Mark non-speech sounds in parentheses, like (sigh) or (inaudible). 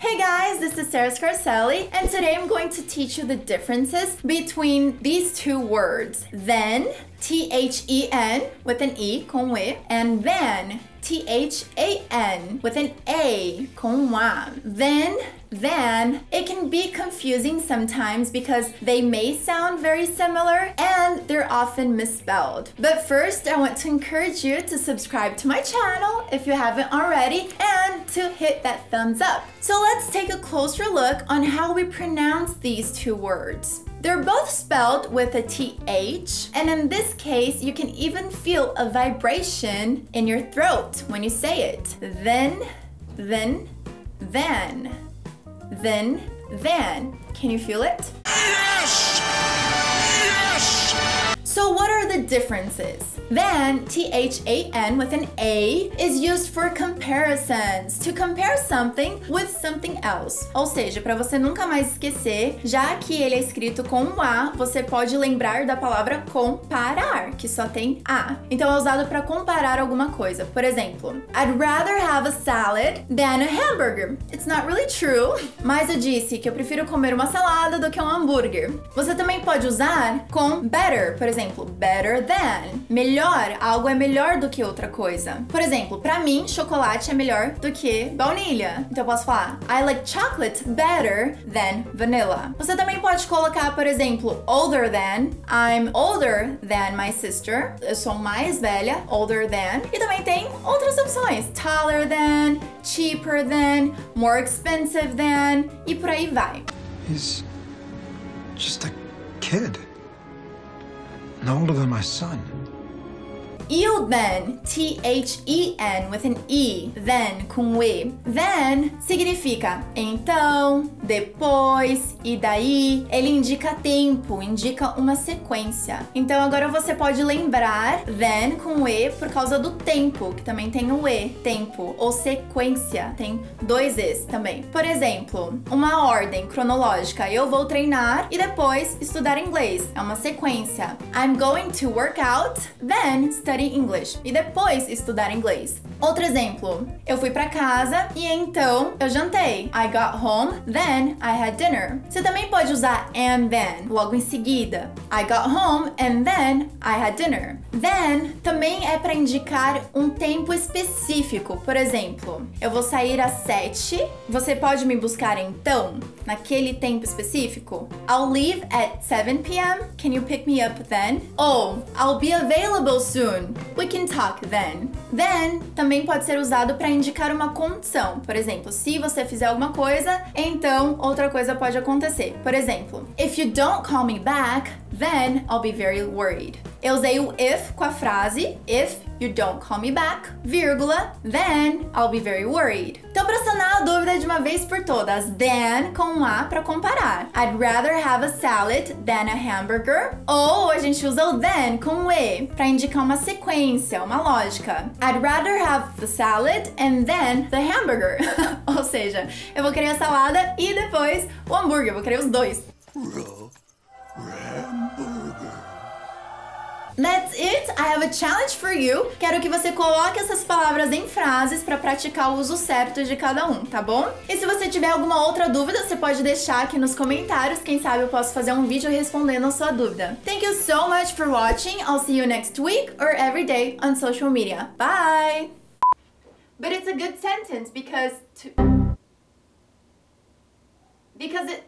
Hey guys, this is Sarah Scarcelli, and today I'm going to teach you the differences between these two words. Then, T H E N with an E, com E, and then, T H A N with an A, A. Then, then, it can be confusing sometimes because they may sound very similar and they're often misspelled. But first, I want to encourage you to subscribe to my channel if you haven't already and to hit that thumbs up. So let's take a closer look on how we pronounce these two words. They're both spelled with a TH, and in this case, you can even feel a vibration in your throat when you say it. Then, then, then, then, then. Can you feel it? So, what are the differences? Then, N with an A is used for comparisons, to compare something with something else. Ou seja, para você nunca mais esquecer, já que ele é escrito com um A, você pode lembrar da palavra comparar, que só tem A. Então é usado para comparar alguma coisa. Por exemplo, I'd rather have a salad than a hamburger. It's not really true, mas eu disse que eu prefiro comer uma salada do que um hambúrguer. Você também pode usar com better, por exemplo exemplo, better than. Melhor, algo é melhor do que outra coisa. Por exemplo, para mim, chocolate é melhor do que baunilha. Então eu posso falar I like chocolate better than vanilla. Você também pode colocar, por exemplo, older than. I'm older than my sister. Eu sou mais velha, older than. E também tem outras opções, taller than, cheaper than, more expensive than e por aí vai. He's just a kid. No older than my son. You then, T-H-E-N with an E, then com E. Then significa então, depois e daí. Ele indica tempo, indica uma sequência. Então agora você pode lembrar then com E por causa do tempo, que também tem o E, tempo, ou sequência, tem dois E's também. Por exemplo, uma ordem cronológica. Eu vou treinar e depois estudar inglês. É uma sequência. I'm going to work out, then study study English e depois estudar inglês. Outro exemplo, eu fui para casa e então eu jantei. I got home, then I had dinner. Você também pode usar and then logo em seguida. I got home and then I had dinner. Then também é para indicar um tempo específico. Por exemplo, eu vou sair às 7, você pode me buscar então, naquele tempo específico? I'll leave at 7 p.m. Can you pick me up then? Ou I'll be available soon. We can talk then. Then também pode ser usado para indicar uma condição. Por exemplo, se você fizer alguma coisa, então outra coisa pode acontecer. Por exemplo, if you don't call me back, then I'll be very worried. Eu usei o if com a frase if you don't call me back, vírgula, then I'll be very worried. Então, para sanar a dúvida de uma vez por todas, then com um A para comparar. I'd rather have a salad than a hamburger. Ou a gente usa o then com um E para indicar uma sequência, uma lógica. I'd rather have the salad and then the hamburger. (laughs) Ou seja, eu vou querer a salada e depois o hambúrguer. Eu vou querer os dois. That's it! I have a challenge for you. Quero que você coloque essas palavras em frases para praticar o uso certo de cada um, tá bom? E se você tiver alguma outra dúvida, você pode deixar aqui nos comentários. Quem sabe eu posso fazer um vídeo respondendo a sua dúvida. Thank you so much for watching. I'll see you next week or every day on social media. Bye! But it's a good sentence because to... Because it...